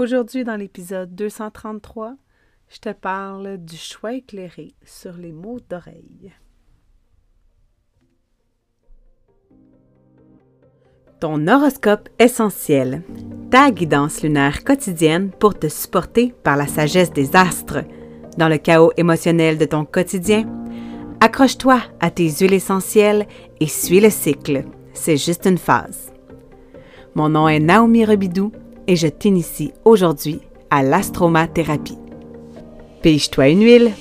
Aujourd'hui, dans l'épisode 233, je te parle du choix éclairé sur les mots d'oreille. Ton horoscope essentiel, ta guidance lunaire quotidienne pour te supporter par la sagesse des astres. Dans le chaos émotionnel de ton quotidien, accroche-toi à tes huiles essentielles et suis le cycle. C'est juste une phase. Mon nom est Naomi Rebidou et je t'initie aujourd'hui à l'astromathérapie. Pige-toi une huile.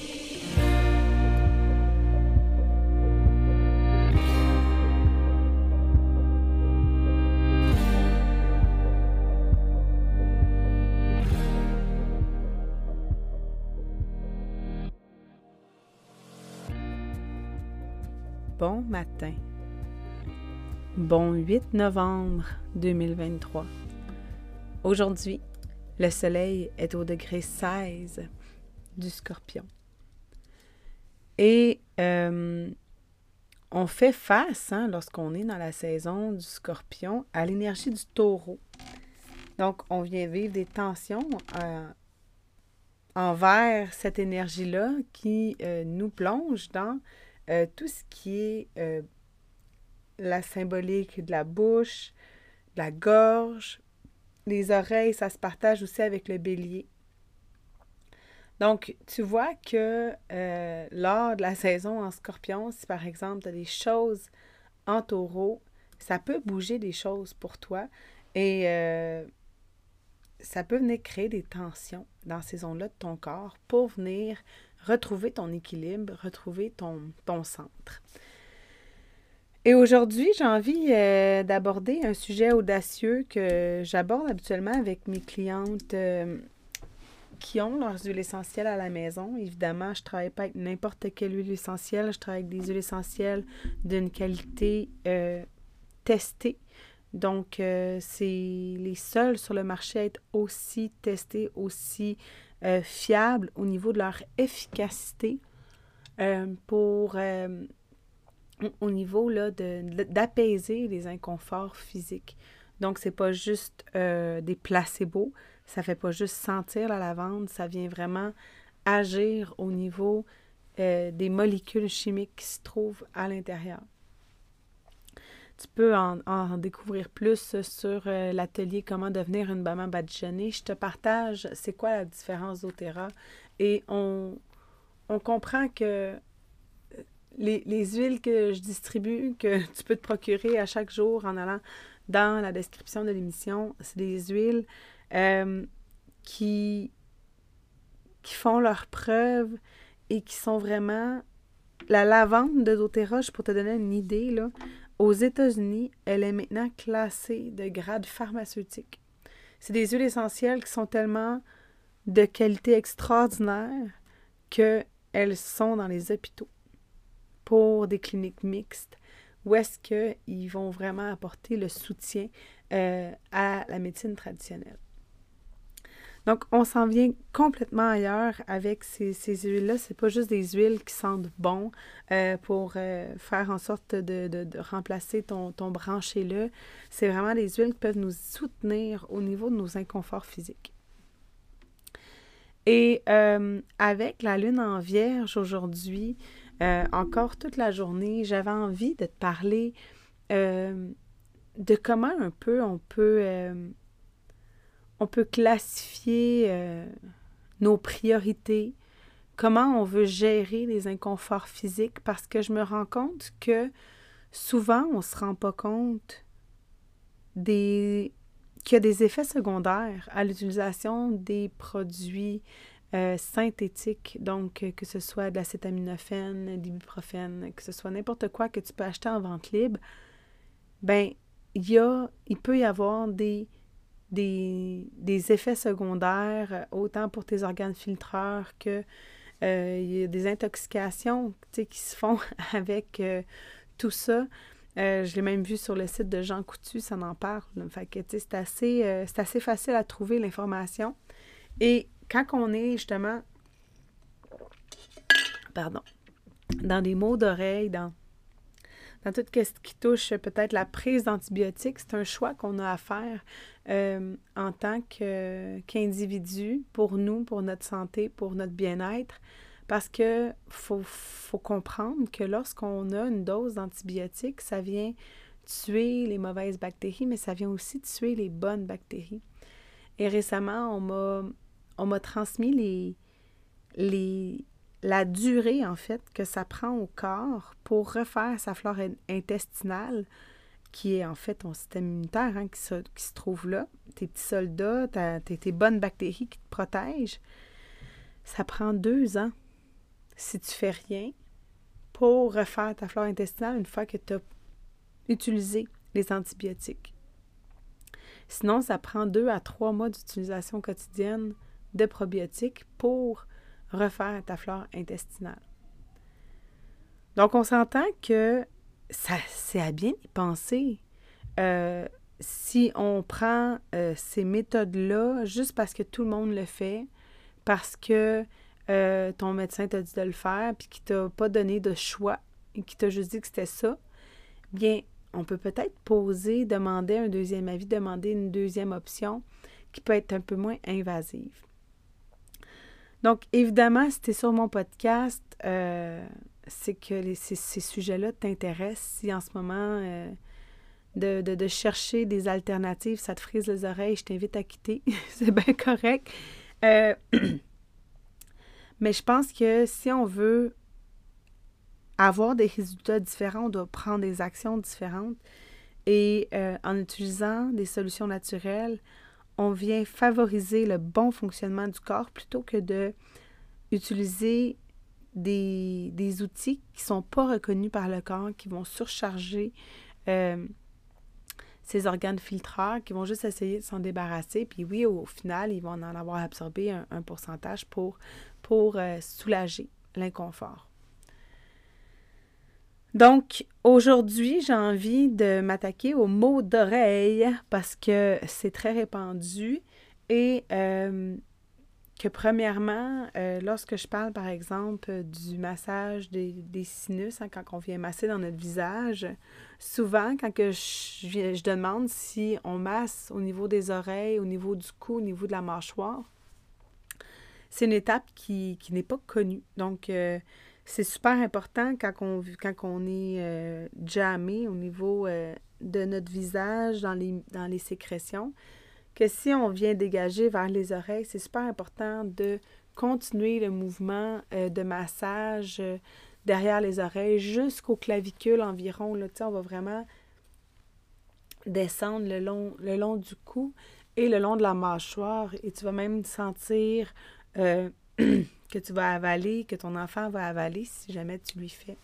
Bon matin. Bon 8 novembre 2023. Aujourd'hui, le soleil est au degré 16 du scorpion. Et euh, on fait face, hein, lorsqu'on est dans la saison du scorpion, à l'énergie du taureau. Donc, on vient vivre des tensions euh, envers cette énergie-là qui euh, nous plonge dans tout ce qui est la symbolique de la bouche, de la gorge, les oreilles, ça se partage aussi avec le bélier. Donc, tu vois que euh, lors de la saison en scorpion, si par exemple tu as des choses en taureau, ça peut bouger des choses pour toi et euh, ça peut venir créer des tensions dans ces zones-là de ton corps pour venir retrouver ton équilibre, retrouver ton, ton centre. Et aujourd'hui, j'ai envie euh, d'aborder un sujet audacieux que j'aborde habituellement avec mes clientes euh, qui ont leurs huiles essentielles à la maison. Évidemment, je ne travaille pas avec n'importe quelle huile essentielle. Je travaille avec des huiles essentielles d'une qualité euh, testée. Donc, c'est les seuls sur le marché à être aussi testés, aussi fiables au niveau de leur efficacité pour au niveau là, d'apaiser les inconforts physiques. Donc, c'est pas juste euh, des placebos, ça fait pas juste sentir la lavande, ça vient vraiment agir au niveau euh, des molécules chimiques qui se trouvent à l'intérieur. Tu peux en, découvrir plus sur euh, l'atelier Comment devenir une Bama Badigeonnée. Je te partage c'est quoi la différence d'Otera et on, on comprend que les, huiles que je distribue, que tu peux te procurer à chaque jour en allant dans la description de l'émission, c'est des huiles euh, qui, qui font leur preuve et qui sont vraiment... La lavande de doTERRA, pour te donner une idée, là, aux États-Unis, elle est maintenant classée de grade pharmaceutique. C'est des huiles essentielles qui sont tellement de qualité extraordinaire qu'elles sont dans les hôpitaux pour des cliniques mixtes où est-ce qu'ils vont vraiment apporter le soutien euh, à la médecine traditionnelle. Donc, on s'en vient complètement ailleurs avec ces, huiles-là. Ce n'est pas juste des huiles qui sentent bon euh, pour euh, faire en sorte de, remplacer ton, ton branché-là. C'est vraiment des huiles qui peuvent nous soutenir au niveau de nos inconforts physiques. Et avec la lune en vierge aujourd'hui, euh, encore toute la journée, j'avais envie de te parler euh, de comment un peu on peut, euh, on peut classifier nos priorités, comment on veut gérer les inconforts physiques, parce que je me rends compte que souvent on ne se rend pas compte des qu'il y a des effets secondaires à l'utilisation des produits euh, synthétique, donc euh, que ce soit de l'acétaminophène, d'ibuprofène, que ce soit n'importe quoi que tu peux acheter en vente libre, ben il y a, il peut y avoir des, des, effets secondaires, autant pour tes organes filtreurs que euh, il y a des intoxications qui se font avec tout ça. je l'ai même vu sur le site de Jean Coutu, ça en parle. Fait que, c'est assez, assez facile à trouver l'information. Et quand on est justement, pardon, dans des mots d'oreille, dans, dans tout ce qui touche peut-être la prise d'antibiotiques, c'est un choix qu'on a à faire euh, en tant qu'individu, pour nous, pour notre santé, pour notre bien-être. Parce que faut, faut comprendre que lorsqu'on a une dose d'antibiotiques, ça vient tuer les mauvaises bactéries, mais ça vient aussi tuer les bonnes bactéries. Et récemment, on m'a, on m'a transmis la durée, en fait, que ça prend au corps pour refaire sa flore intestinale, qui est en fait ton système immunitaire hein, qui, se, qui, se, trouve là, tes petits soldats, tes, tes bonnes bactéries qui te protègent. Ça prend deux ans si tu fais rien pour refaire ta flore intestinale une fois que tu as utilisé les antibiotiques. Sinon, ça prend deux à trois mois d'utilisation quotidienne de probiotiques pour refaire ta flore intestinale. Donc, on s'entend que ça, c'est à bien y penser. Euh, si on prend euh, ces méthodes-là juste parce que tout le monde le fait, parce que euh, ton médecin t'a dit de le faire, puis qu'il t'a pas donné de choix, et qu'il t'a juste dit que c'était ça, bien, on peut peut-être poser, demander un deuxième avis, demander une deuxième option qui peut être un peu moins invasive. Donc, évidemment, si tu es sur mon podcast, euh, c'est que ces, sujets-là t'intéressent. Si en ce moment, euh, de, chercher des alternatives, ça te frise les oreilles, je t'invite à quitter. c'est bien correct. Euh, mais je pense que si on veut avoir des résultats différents, on doit prendre des actions différentes. Et en utilisant des solutions naturelles, on vient favoriser le bon fonctionnement du corps plutôt que de utiliser des, outils qui ne sont pas reconnus par le corps, qui vont surcharger euh, ces organes filtreurs, qui vont juste essayer de s'en débarrasser. Puis oui, au, final, ils vont en avoir absorbé un, pourcentage pour, euh, soulager l'inconfort. Donc, aujourd'hui, j'ai envie de m'attaquer aux mots d'oreille parce que c'est très répandu et euh, que premièrement, euh, lorsque je parle par exemple du massage des, sinus, hein, quand on vient masser dans notre visage, souvent quand que je, demande si on masse au niveau des oreilles, au niveau du cou, au niveau de la mâchoire, c'est une étape qui, n'est pas connue. Donc, euh, c'est super important quand on, quand est euh, jamais au niveau euh, de notre visage, dans les, dans les sécrétions, que si on vient dégager vers les oreilles, c'est super important de continuer le mouvement euh, de massage derrière les oreilles jusqu'aux clavicules environ. Là, on va vraiment descendre le long, le long du cou et le long de la mâchoire. Et tu vas même sentir que tu vas avaler, que ton enfant va avaler si jamais tu lui fais.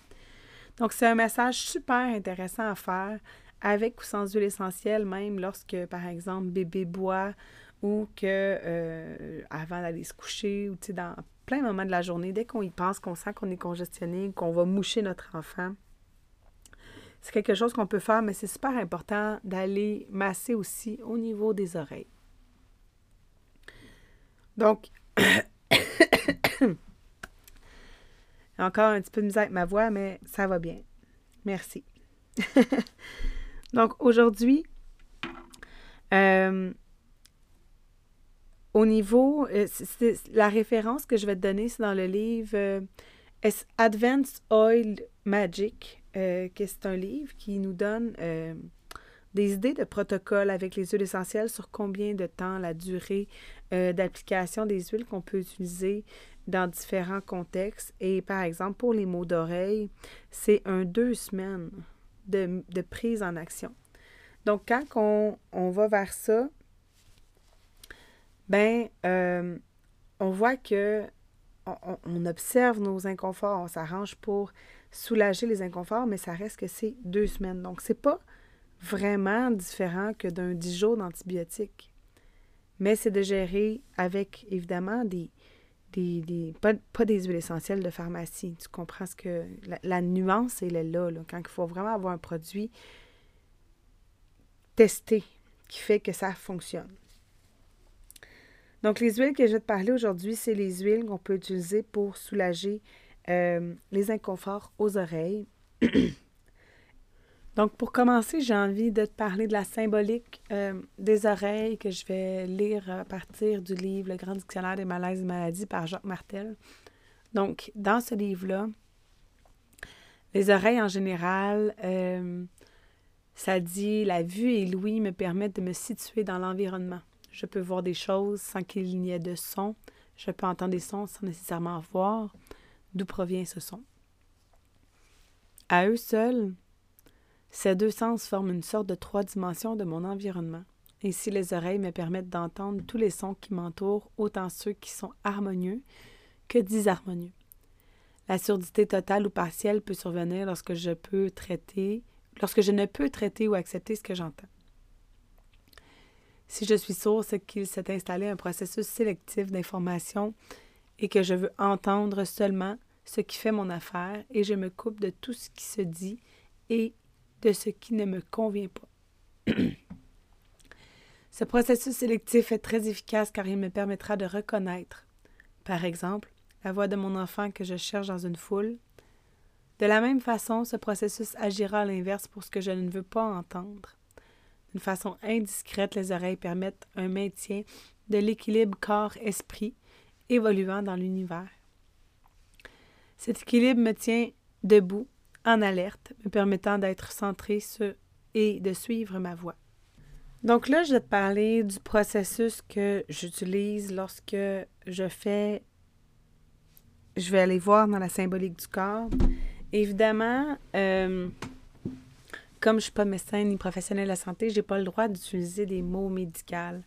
Donc, c'est un message super intéressant à faire avec ou sans huile essentielle, même lorsque, par exemple, bébé boit ou que euh, avant d'aller se coucher ou dans plein de moments de la journée, dès qu'on y pense, qu'on sent qu'on est congestionné, qu'on va moucher notre enfant, c'est quelque chose qu'on peut faire, mais c'est super important d'aller masser aussi au niveau des oreilles. Donc, Encore un petit peu de avec ma voix, mais ça va bien. Merci. Donc aujourd'hui, euh, au niveau, euh, la référence que je vais te donner, c'est dans le livre euh, Advanced Oil Magic, qui c'est un livre qui nous donne des idées de protocole avec les huiles essentielles sur combien de temps, la durée d'application des huiles qu'on peut utiliser dans différents contextes. Et par exemple, pour les mots d'oreille, c'est un deux semaines de, prise en action. Donc, quand on, on va vers ça, ben, euh, on voit que on, observe nos inconforts, on s'arrange pour soulager les inconforts, mais ça reste que c'est deux semaines. Donc, c'est pas vraiment différent que d'un dix jours d'antibiotiques. Mais c'est de gérer avec, évidemment, des, pas, des huiles essentielles de pharmacie. Tu comprends ce que. La, nuance, elle est là, là, quand il faut vraiment avoir un produit testé qui fait que ça fonctionne. Donc, les huiles que je vais te parler aujourd'hui, c'est les huiles qu'on peut utiliser pour soulager euh, les inconforts aux oreilles. Donc, pour commencer, j'ai envie de te parler de la symbolique euh, des oreilles que je vais lire à partir du livre Le Grand Dictionnaire des malaises et maladies par Jacques Martel. Donc, dans ce livre-là, les oreilles en général, euh, ça dit la vue et l'ouïe me permettent de me situer dans l'environnement. Je peux voir des choses sans qu'il n'y ait de son. Je peux entendre des sons sans nécessairement voir d'où provient ce son. À eux seuls, ces deux sens forment une sorte de trois dimensions de mon environnement. Ainsi, les oreilles me permettent d'entendre tous les sons qui m'entourent, autant ceux qui sont harmonieux que disharmonieux. La surdité totale ou partielle peut survenir lorsque je peux traiter, lorsque je ne peux traiter ou accepter ce que j'entends. Si je suis sourd, c'est qu'il s'est installé un processus sélectif d'information et que je veux entendre seulement ce qui fait mon affaire et je me coupe de tout ce qui se dit et de ce qui ne me convient pas. ce processus sélectif est très efficace car il me permettra de reconnaître, par exemple, la voix de mon enfant que je cherche dans une foule. De la même façon, ce processus agira à l'inverse pour ce que je ne veux pas entendre. D'une façon indiscrète, les oreilles permettent un maintien de l'équilibre corps-esprit évoluant dans l'univers. Cet équilibre me tient debout en alerte, me permettant d'être centré sur et de suivre ma voie. Donc là, je vais te parler du processus que j'utilise lorsque je fais, je vais aller voir dans la symbolique du corps. Évidemment, euh, comme je ne suis pas médecin ni professionnel de la santé, je n'ai pas le droit d'utiliser des mots médicaux.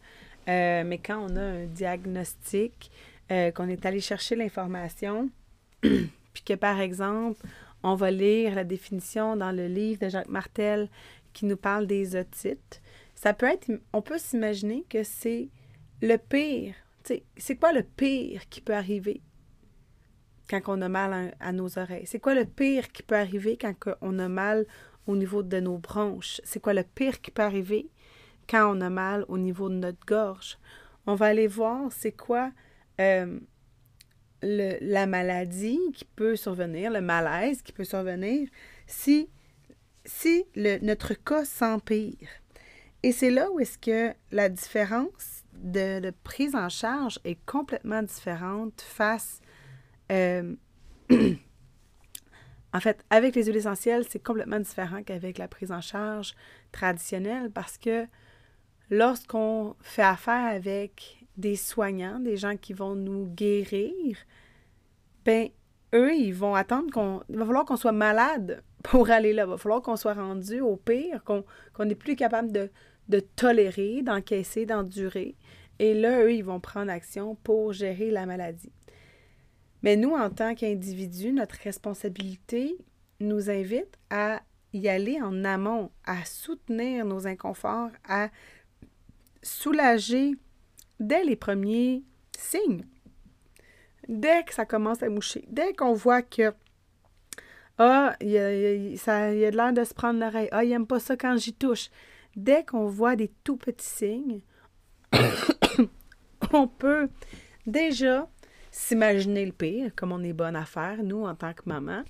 Euh, mais quand on a un diagnostic, euh, qu'on est allé chercher l'information, puis que par exemple, on va lire la définition dans le livre de Jacques Martel qui nous parle des otites. Ça peut être, on peut s'imaginer que c'est le pire. C'est quoi le pire qui peut arriver quand on a mal à, nos oreilles? C'est quoi le pire qui peut arriver quand on a mal au niveau de nos bronches? C'est quoi le pire qui peut arriver quand on a mal au niveau de notre gorge? On va aller voir c'est quoi euh, la maladie qui peut survenir, le malaise qui peut survenir si, si le, notre cas s'empire. Et c'est là où est-ce que la différence de, prise en charge est complètement différente face... Euh, en fait, avec les huiles essentielles, c'est complètement différent qu'avec la prise en charge traditionnelle parce que lorsqu'on fait affaire avec des soignants, des gens qui vont nous guérir, ben eux, ils vont attendre qu'on. Il va falloir qu'on soit malade pour aller là. Il va falloir qu'on soit rendu au pire, qu'on n'est plus capable de, de tolérer, d'encaisser, d'endurer. Et là, eux, ils vont prendre action pour gérer la maladie. Mais nous, en tant qu'individus, notre responsabilité nous invite à y aller en amont, à soutenir nos inconforts, à soulager dès les premiers signes. Dès que ça commence à moucher, dès qu'on voit que ah, il y a, de l'air de se prendre l'oreille, ah, il n'aime pas ça quand j'y touche, dès qu'on voit des tout petits signes, on peut déjà s'imaginer le pire, comme on est bonne à faire, nous, en tant que maman,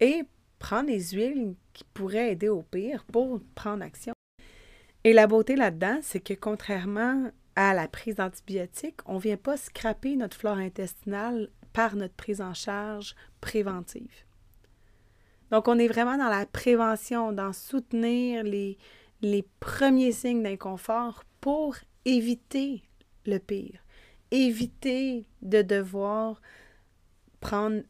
et prendre les huiles qui pourraient aider au pire pour prendre action. Et la beauté là-dedans, c'est que contrairement à la prise d'antibiotiques, on ne vient pas scraper notre flore intestinale par notre prise en charge préventive. Donc, on est vraiment dans la prévention, dans soutenir les, premiers signes d'inconfort pour éviter le pire, éviter de devoir prendre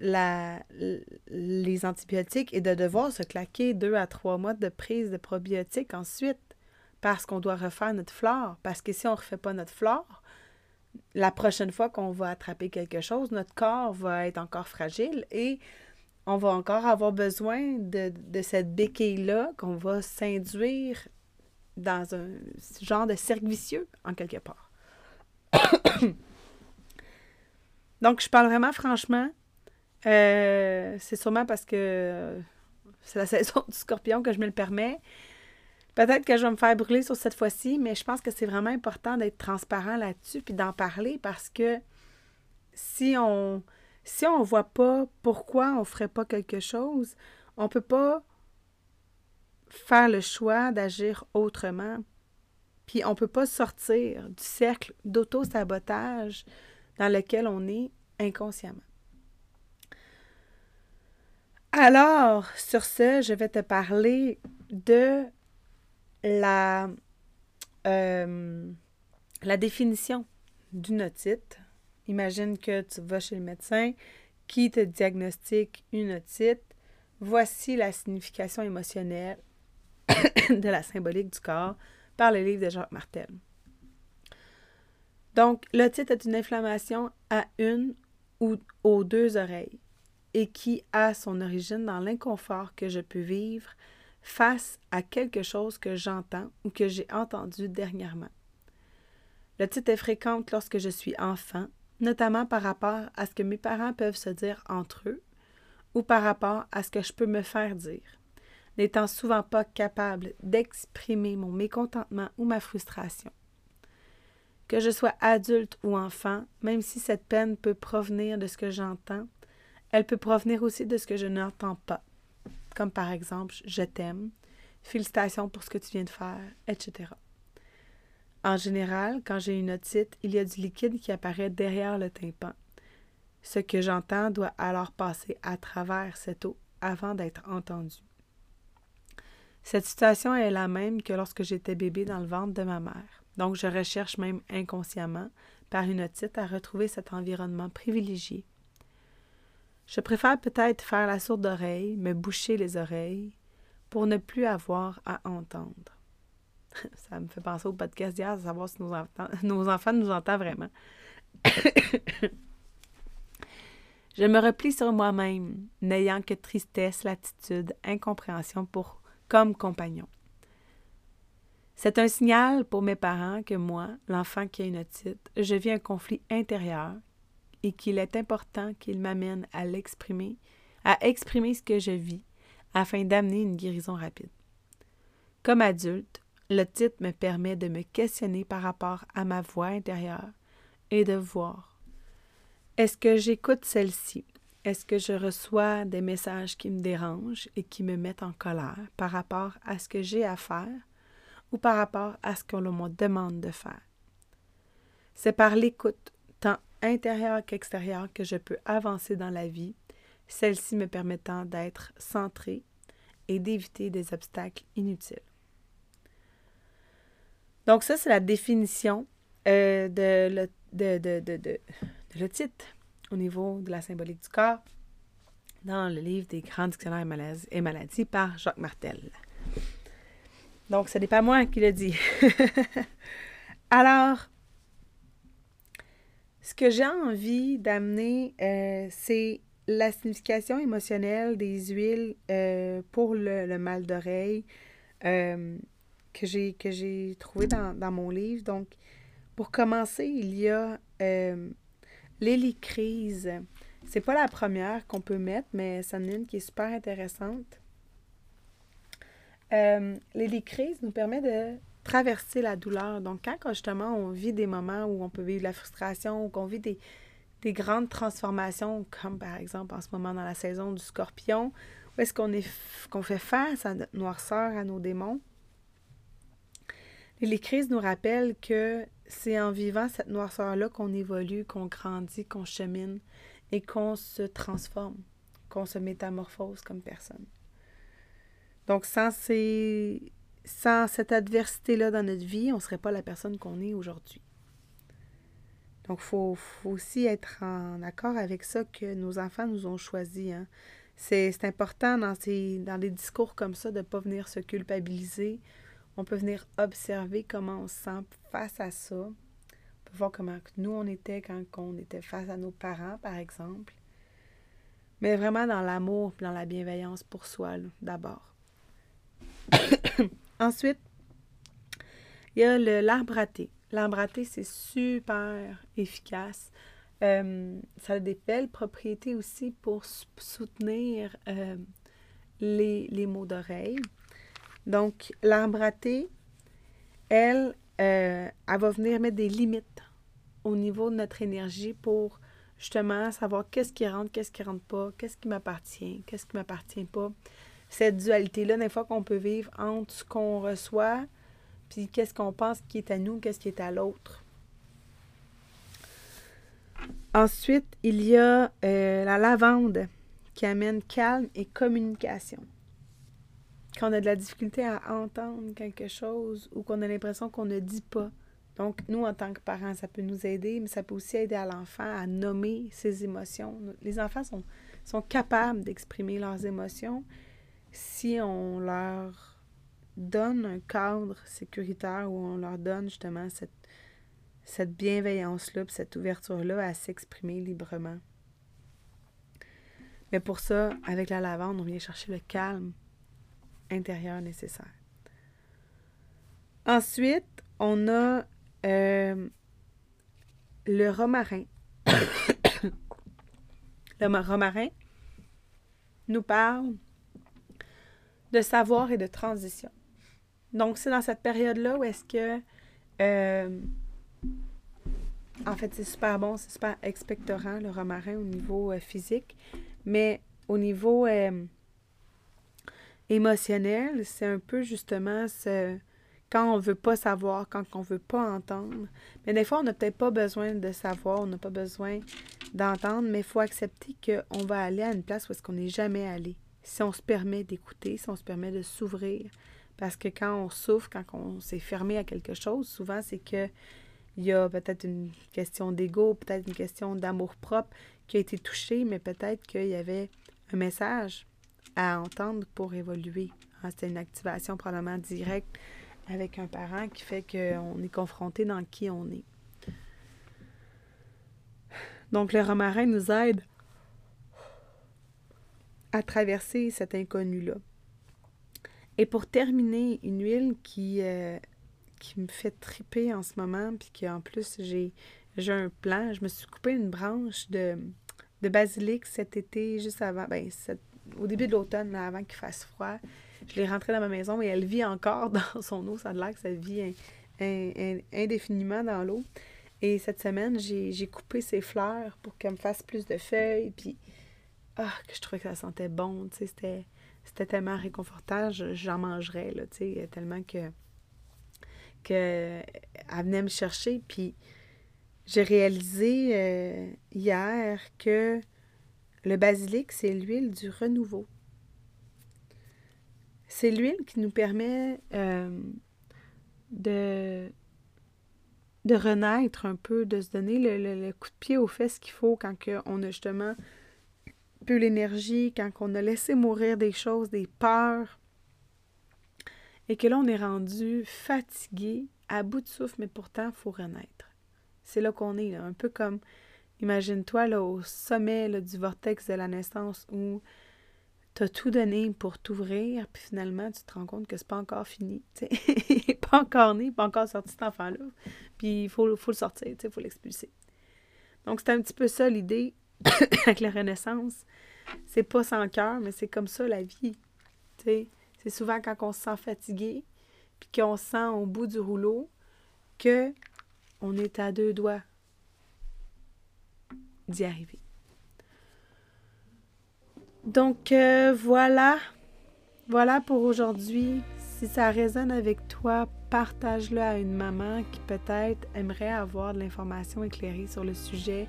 les antibiotiques et de devoir se claquer deux à trois mois de prise de probiotiques ensuite parce qu'on doit refaire notre flore. Parce que si on ne refait pas notre flore, la prochaine fois qu'on va attraper quelque chose, notre corps va être encore fragile et on va encore avoir besoin de, cette béquille-là qu'on va s'induire dans un genre de cercle vicieux, en quelque part. Donc, je parle vraiment franchement. Euh, c'est sûrement parce que c'est la saison du scorpion que je me le permets. Peut-être que je vais me faire brûler sur cette fois-ci, mais je pense que c'est vraiment important d'être transparent là-dessus puis d'en parler parce que si on si on voit pas pourquoi on ferait pas quelque chose, on peut pas faire le choix d'agir autrement. Puis on peut pas sortir du cercle d'auto-sabotage dans lequel on est inconsciemment. Alors, sur ce, je vais te parler de la, euh, la définition d'une otite. Imagine que tu vas chez le médecin qui te diagnostique une otite. Voici la signification émotionnelle de la symbolique du corps par le livre de Jacques Martel. Donc, l'otite est une inflammation à une ou aux deux oreilles et qui a son origine dans l'inconfort que je peux vivre face à quelque chose que j'entends ou que j'ai entendu dernièrement. L'otite est fréquente lorsque je suis enfant, notamment par rapport à ce que mes parents peuvent se dire entre eux ou par rapport à ce que je peux me faire dire, n'étant souvent pas capable d'exprimer mon mécontentement ou ma frustration. Que je sois adulte ou enfant, même si cette peine peut provenir de ce que j'entends, elle peut provenir aussi de ce que je n'entends pas, comme par exemple je t'aime, félicitations pour ce que tu viens de faire, etc. En général, quand j'ai une otite, il y a du liquide qui apparaît derrière le tympan. Ce que j'entends doit alors passer à travers cette eau avant d'être entendu. Cette situation est la même que lorsque j'étais bébé dans le ventre de ma mère. Donc, je recherche même inconsciemment, par une otite, à retrouver cet environnement privilégié je préfère peut-être faire la sourde oreille, me boucher les oreilles, pour ne plus avoir à entendre. Ça me fait penser au podcast d'hier, à savoir si nos, enfants, nous entendent vraiment. je me replie sur moi-même, n'ayant que tristesse, latitude, incompréhension comme compagnon. C'est un signal pour mes parents que moi, l'enfant qui a une otite, je vis un conflit intérieur et qu'il est important qu'il m'amène à l'exprimer, à exprimer ce que je vis afin d'amener une guérison rapide. Comme adulte, le titre me permet de me questionner par rapport à ma voix intérieure et de voir est-ce que j'écoute celle-ci? Est-ce que je reçois des messages qui me dérangent et qui me mettent en colère par rapport à ce que j'ai à faire ou par rapport à ce qu'on me demande de faire? C'est par l'écoute, tant intérieure qu'extérieure que je peux avancer dans la vie, celle-ci me permettant d'être centrée et d'éviter des obstacles inutiles. Donc ça, c'est la définition euh, de, le, de, de, l'otite au niveau de la symbolique du corps dans le livre des grands dictionnaires et maladies par Jacques Martel. Donc, ce n'est pas moi qui le dis. Alors, ce que j'ai envie d'amener, euh, c'est la signification émotionnelle des huiles euh, pour le, mal d'oreille euh, que j'ai que j'ai trouvé dans, mon livre. Donc, pour commencer, il y a l'hélicrise. C'est pas la première qu'on peut mettre, mais c'en est une qui est super intéressante. l'hélicrise nous permet de traverser la douleur. Donc, quand, justement on vit des moments où on peut vivre la frustration ou qu'on vit des, grandes transformations, comme par exemple en ce moment dans la saison du scorpion, où est-ce qu'on est fait face à notre noirceur, à nos démons, les crises nous rappellent que c'est en vivant cette noirceur-là qu'on évolue, qu'on grandit, qu'on chemine et qu'on se transforme, qu'on se métamorphose comme personne. Donc, sans ces, sans cette adversité-là dans notre vie, on ne serait pas la personne qu'on est aujourd'hui. Donc, il faut, aussi être en accord avec ça que nos enfants nous ont choisi. Hein. C'est important dans, ces, dans des discours comme ça de ne pas venir se culpabiliser. On peut venir observer comment on se sent face à ça. On peut voir comment nous, on était quand on était face à nos parents, par exemple. Mais vraiment dans l'amour, dans la bienveillance pour soi, d'abord. Ensuite, il y a l'arbre à thé. L'arbre à thé, c'est super efficace. Euh, ça a des belles propriétés aussi pour soutenir euh, les, les maux d'oreille. Donc, l'arbre à thé, elle, euh, elle va venir mettre des limites au niveau de notre énergie pour justement savoir qu'est-ce qui rentre, qu'est-ce qui rentre pas, qu'est-ce qui m'appartient, qu'est-ce qui m'appartient pas. Cette dualité-là, des fois qu'on peut vivre entre ce qu'on reçoit, puis qu'est-ce qu'on pense qui est à nous, qu'est-ce qui est à l'autre. Ensuite, il y a euh, la lavande qui amène calme et communication. Quand on a de la difficulté à entendre quelque chose ou qu'on a l'impression qu'on ne dit pas. Donc, nous, en tant que parents, ça peut nous aider, mais ça peut aussi aider à l'enfant à nommer ses émotions. Les enfants sont, sont capables d'exprimer leurs émotions si on leur donne un cadre sécuritaire où on leur donne justement cette cette bienveillance-là, cette ouverture-là à s'exprimer librement. Mais pour ça, avec la lavande, on vient chercher le calme intérieur nécessaire. Ensuite, on a euh, le romarin. le romarin nous parle de savoir et de transition. Donc, c'est dans cette période-là où est-ce que euh, en fait, c'est super bon, c'est super expectorant, le romarin, au niveau euh, physique. Mais au niveau euh, émotionnel, c'est un peu justement ce, quand on veut pas savoir, quand on veut pas entendre. Mais des fois, on n'a peut-être pas besoin de savoir, on n'a pas besoin d'entendre, mais il faut accepter qu'on va aller à une place où est-ce qu'on n'est jamais allé. Si on se permet d'écouter, si on se permet de s'ouvrir. Parce que quand on souffre, quand on s'est fermé à quelque chose, souvent c'est que il y a peut-être une question d'ego, peut-être une question d'amour-propre qui a été touchée, mais peut-être qu'il y avait un message à entendre pour évoluer. Ah, c'était une activation probablement directe avec un parent qui fait qu'on est confronté dans qui on est. Donc le romarin nous aide à traverser cet inconnu-là. Et pour terminer, une huile qui euh, me fait triper en ce moment, puis qu'en plus, j'ai, un plan. Je me suis coupé une branche de, de basilic cet été, juste avant, ben, au début de l'automne, avant qu'il fasse froid. Je l'ai rentrée dans ma maison et elle vit encore dans son eau. Ça a l'air que ça vit indéfiniment dans l'eau. Et cette semaine, j'ai, coupé ses fleurs pour qu'elle me fasse plus de feuilles. Ah, que je trouvais que ça sentait bon. C'était, c'était tellement réconfortant. j'en mangerais, là, tu tellement que qu'elle venait me chercher. Puis j'ai réalisé euh, hier que le basilic, c'est l'huile du renouveau. C'est l'huile qui nous permet euh, de, de renaître un peu, de se donner le, coup de pied aux fesses qu'il faut quand on a justement l'énergie, quand on a laissé mourir des choses, des peurs, et que là, on est rendu fatigué, à bout de souffle, mais pourtant, il faut renaître. C'est là qu'on est, un peu comme, imagine-toi, là, au sommet du vortex de la naissance où tu as tout donné pour t'ouvrir, puis finalement, tu te rends compte que c'est pas encore fini. pas encore né, pas encore sorti cet enfant-là. Puis il faut, faut le sortir, il faut l'expulser. Donc, c'est un petit peu ça l'idée avec la renaissance. C'est pas sans cœur, mais c'est comme ça la vie. c'est souvent quand on se sent fatigué, puis qu'on se sent au bout du rouleau, que on est à deux doigts d'y arriver. Donc euh, voilà, voilà pour aujourd'hui. Si ça résonne avec toi, partage-le à une maman qui peut-être aimerait avoir de l'information éclairée sur le sujet.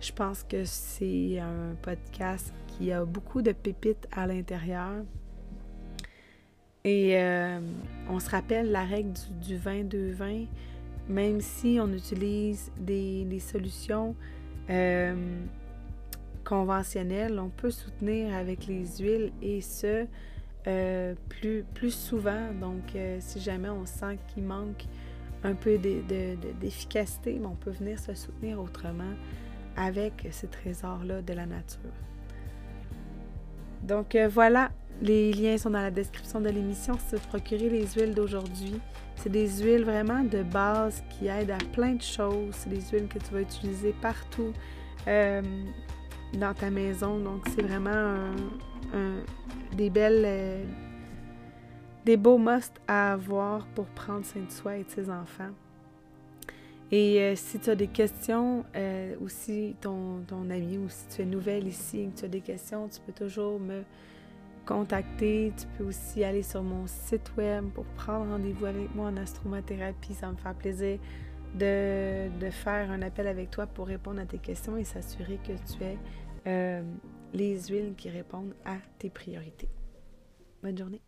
Je pense que c'est un podcast qui a beaucoup de pépites à l'intérieur. Et euh, on se rappelle la règle du, du 22-20, même si on utilise des, solutions euh, conventionnelles, on peut soutenir avec les huiles et ce, euh, plus, plus souvent. Donc, si jamais on sent qu'il manque un peu d'efficacité, on peut venir se soutenir autrement avec ces trésors-là de la nature. Donc voilà, les liens sont dans la description de l'émission si procurer les huiles d'aujourd'hui. C'est des huiles vraiment de base qui aident à plein de choses. C'est des huiles que tu vas utiliser partout euh, dans ta maison. Donc, c'est vraiment des euh, des beaux must à avoir pour prendre soin de soi et de ses enfants. Et euh, si tu as des questions, ou si ton, ton ami, ou si tu es nouvelle ici et que tu as des questions, tu peux toujours me contacter. Tu peux aussi aller sur mon site web pour prendre rendez-vous avec moi en astromathérapie. Ça me fait plaisir de, de, faire un appel avec toi pour répondre à tes questions et s'assurer que tu aies euh, les huiles qui répondent à tes priorités. Bonne journée.